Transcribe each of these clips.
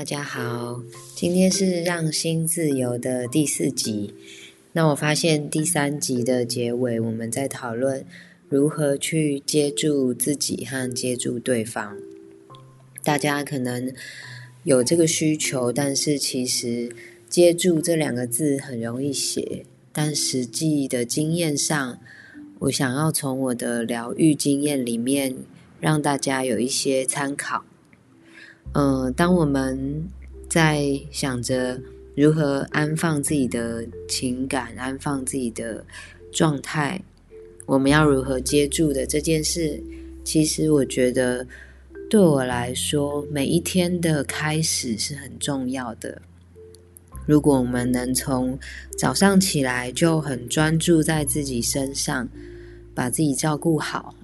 大家好，今天是让心自由的第四集。那我发现第三集的结尾，我们在讨论如何去接住自己和接住对方。大家可能有这个需求，但是其实“接住”这两个字很容易写，但实际的经验上，我想要从我的疗愈经验里面让大家有一些参考。嗯，当我们在想着如何安放自己的情感、安放自己的状态，我们要如何接住的这件事，其实我觉得对我来说，每一天的开始是很重要的。如果我们能从早上起来就很专注在自己身上，把自己照顾好，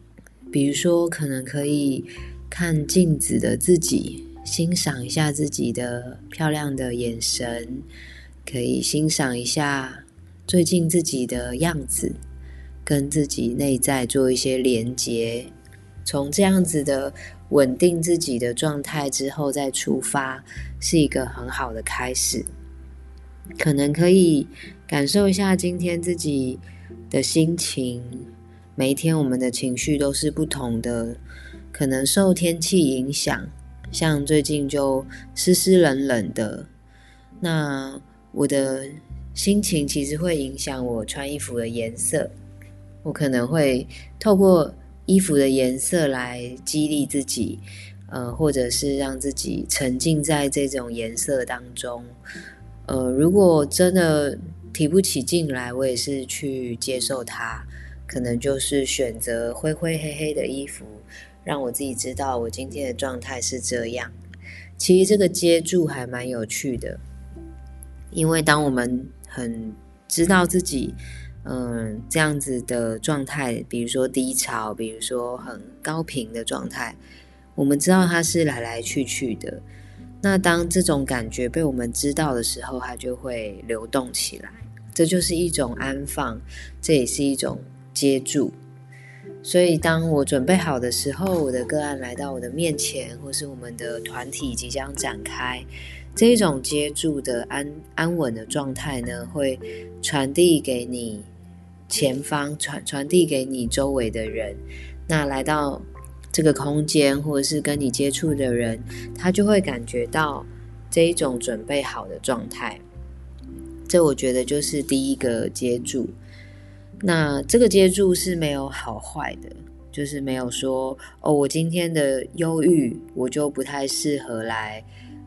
比如说可能可以看镜子的自己。欣赏一下自己的漂亮的眼神，可以欣赏一下最近自己的样子，跟自己内在做一些连接。从这样子的稳定自己的状态之后再出发，是一个很好的开始。可能可以感受一下今天自己的心情。每一天我们的情绪都是不同的，可能受天气影响。像最近就湿湿冷冷的，那我的心情其实会影响我穿衣服的颜色。我可能会透过衣服的颜色来激励自己，呃，或者是让自己沉浸在这种颜色当中。呃，如果真的提不起劲来，我也是去接受它，可能就是选择灰灰黑黑的衣服。让我自己知道我今天的状态是这样。其实这个接住还蛮有趣的，因为当我们很知道自己，嗯，这样子的状态，比如说低潮，比如说很高频的状态，我们知道它是来来去去的。那当这种感觉被我们知道的时候，它就会流动起来。这就是一种安放，这也是一种接住。所以，当我准备好的时候，我的个案来到我的面前，或是我们的团体即将展开，这一种接住的安安稳的状态呢，会传递给你前方，传传递给你周围的人。那来到这个空间，或者是跟你接触的人，他就会感觉到这一种准备好的状态。这我觉得就是第一个接住。那这个接住是没有好坏的，就是没有说哦，我今天的忧郁，我就不太适合来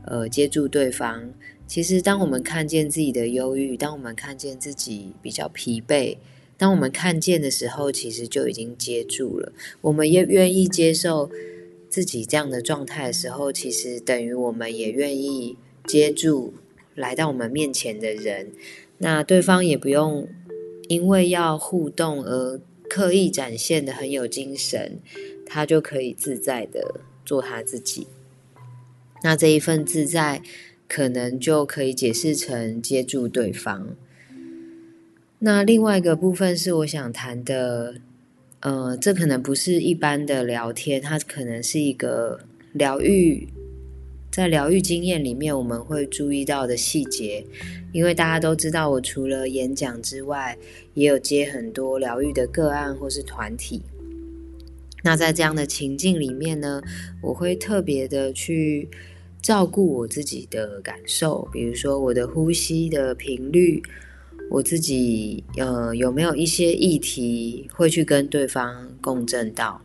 呃接住对方。其实，当我们看见自己的忧郁，当我们看见自己比较疲惫，当我们看见的时候，其实就已经接住了。我们也愿意接受自己这样的状态的时候，其实等于我们也愿意接住来到我们面前的人。那对方也不用。因为要互动而刻意展现的很有精神，他就可以自在的做他自己。那这一份自在，可能就可以解释成接住对方。那另外一个部分是我想谈的，呃，这可能不是一般的聊天，它可能是一个疗愈。在疗愈经验里面，我们会注意到的细节，因为大家都知道，我除了演讲之外，也有接很多疗愈的个案或是团体。那在这样的情境里面呢，我会特别的去照顾我自己的感受，比如说我的呼吸的频率，我自己呃有没有一些议题会去跟对方共振到。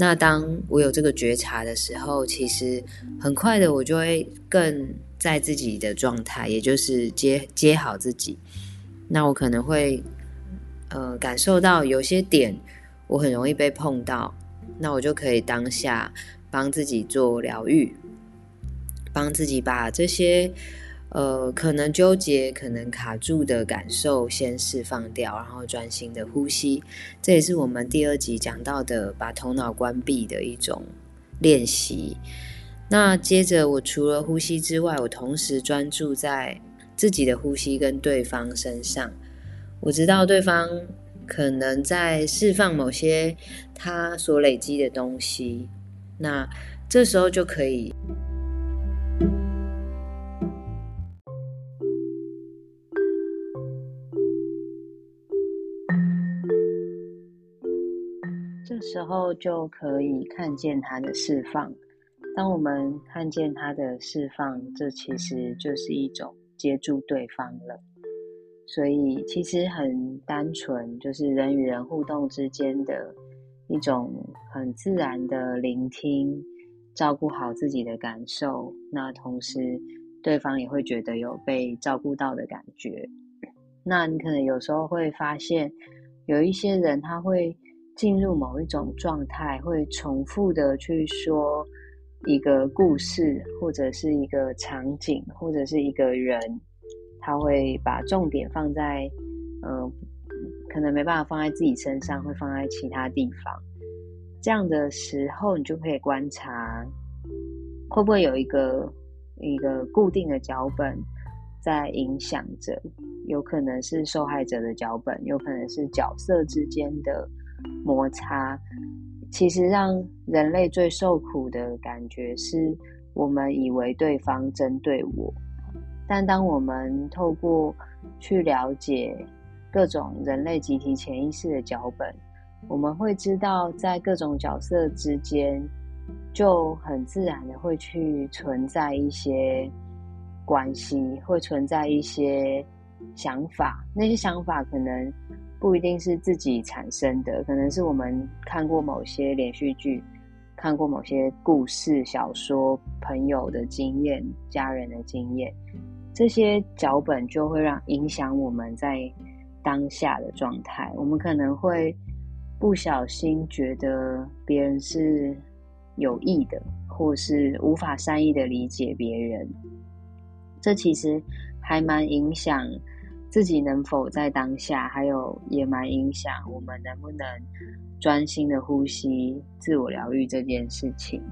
那当我有这个觉察的时候，其实很快的，我就会更在自己的状态，也就是接接好自己。那我可能会呃感受到有些点我很容易被碰到，那我就可以当下帮自己做疗愈，帮自己把这些。呃，可能纠结、可能卡住的感受，先释放掉，然后专心的呼吸。这也是我们第二集讲到的，把头脑关闭的一种练习。那接着，我除了呼吸之外，我同时专注在自己的呼吸跟对方身上。我知道对方可能在释放某些他所累积的东西，那这时候就可以。这时候就可以看见它的释放。当我们看见它的释放，这其实就是一种接住对方了。所以其实很单纯，就是人与人互动之间的一种很自然的聆听，照顾好自己的感受。那同时，对方也会觉得有被照顾到的感觉。那你可能有时候会发现，有一些人他会进入某一种状态，会重复的去说一个故事，或者是一个场景，或者是一个人。他会把重点放在，呃，可能没办法放在自己身上，会放在其他地方。这样的时候，你就可以观察，会不会有一个一个固定的脚本在影响着？有可能是受害者的脚本，有可能是角色之间的摩擦。其实，让人类最受苦的感觉是，我们以为对方针对我。但当我们透过去了解各种人类集体潜意识的脚本，我们会知道，在各种角色之间，就很自然的会去存在一些关系，会存在一些想法。那些想法可能不一定是自己产生的，可能是我们看过某些连续剧，看过某些故事、小说、朋友的经验、家人的经验。这些脚本就会让影响我们在当下的状态。我们可能会不小心觉得别人是有意的，或是无法善意的理解别人。这其实还蛮影响自己能否在当下，还有也蛮影响我们能不能专心的呼吸、自我疗愈这件事情。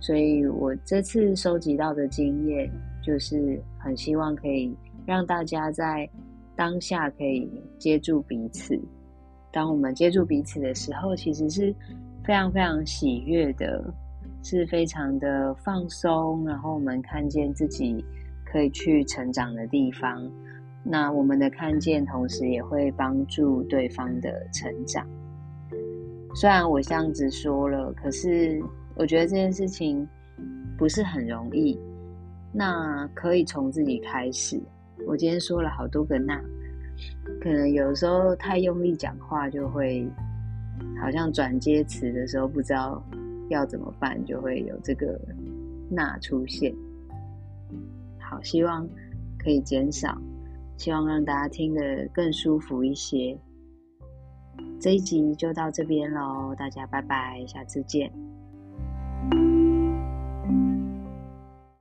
所以我这次收集到的经验。就是很希望可以让大家在当下可以接住彼此。当我们接住彼此的时候，其实是非常非常喜悦的，是非常的放松。然后我们看见自己可以去成长的地方，那我们的看见同时也会帮助对方的成长。虽然我这样子说了，可是我觉得这件事情不是很容易。那可以从自己开始。我今天说了好多个那，可能有时候太用力讲话，就会好像转接词的时候不知道要怎么办，就会有这个那出现。好，希望可以减少，希望让大家听得更舒服一些。这一集就到这边喽，大家拜拜，下次见。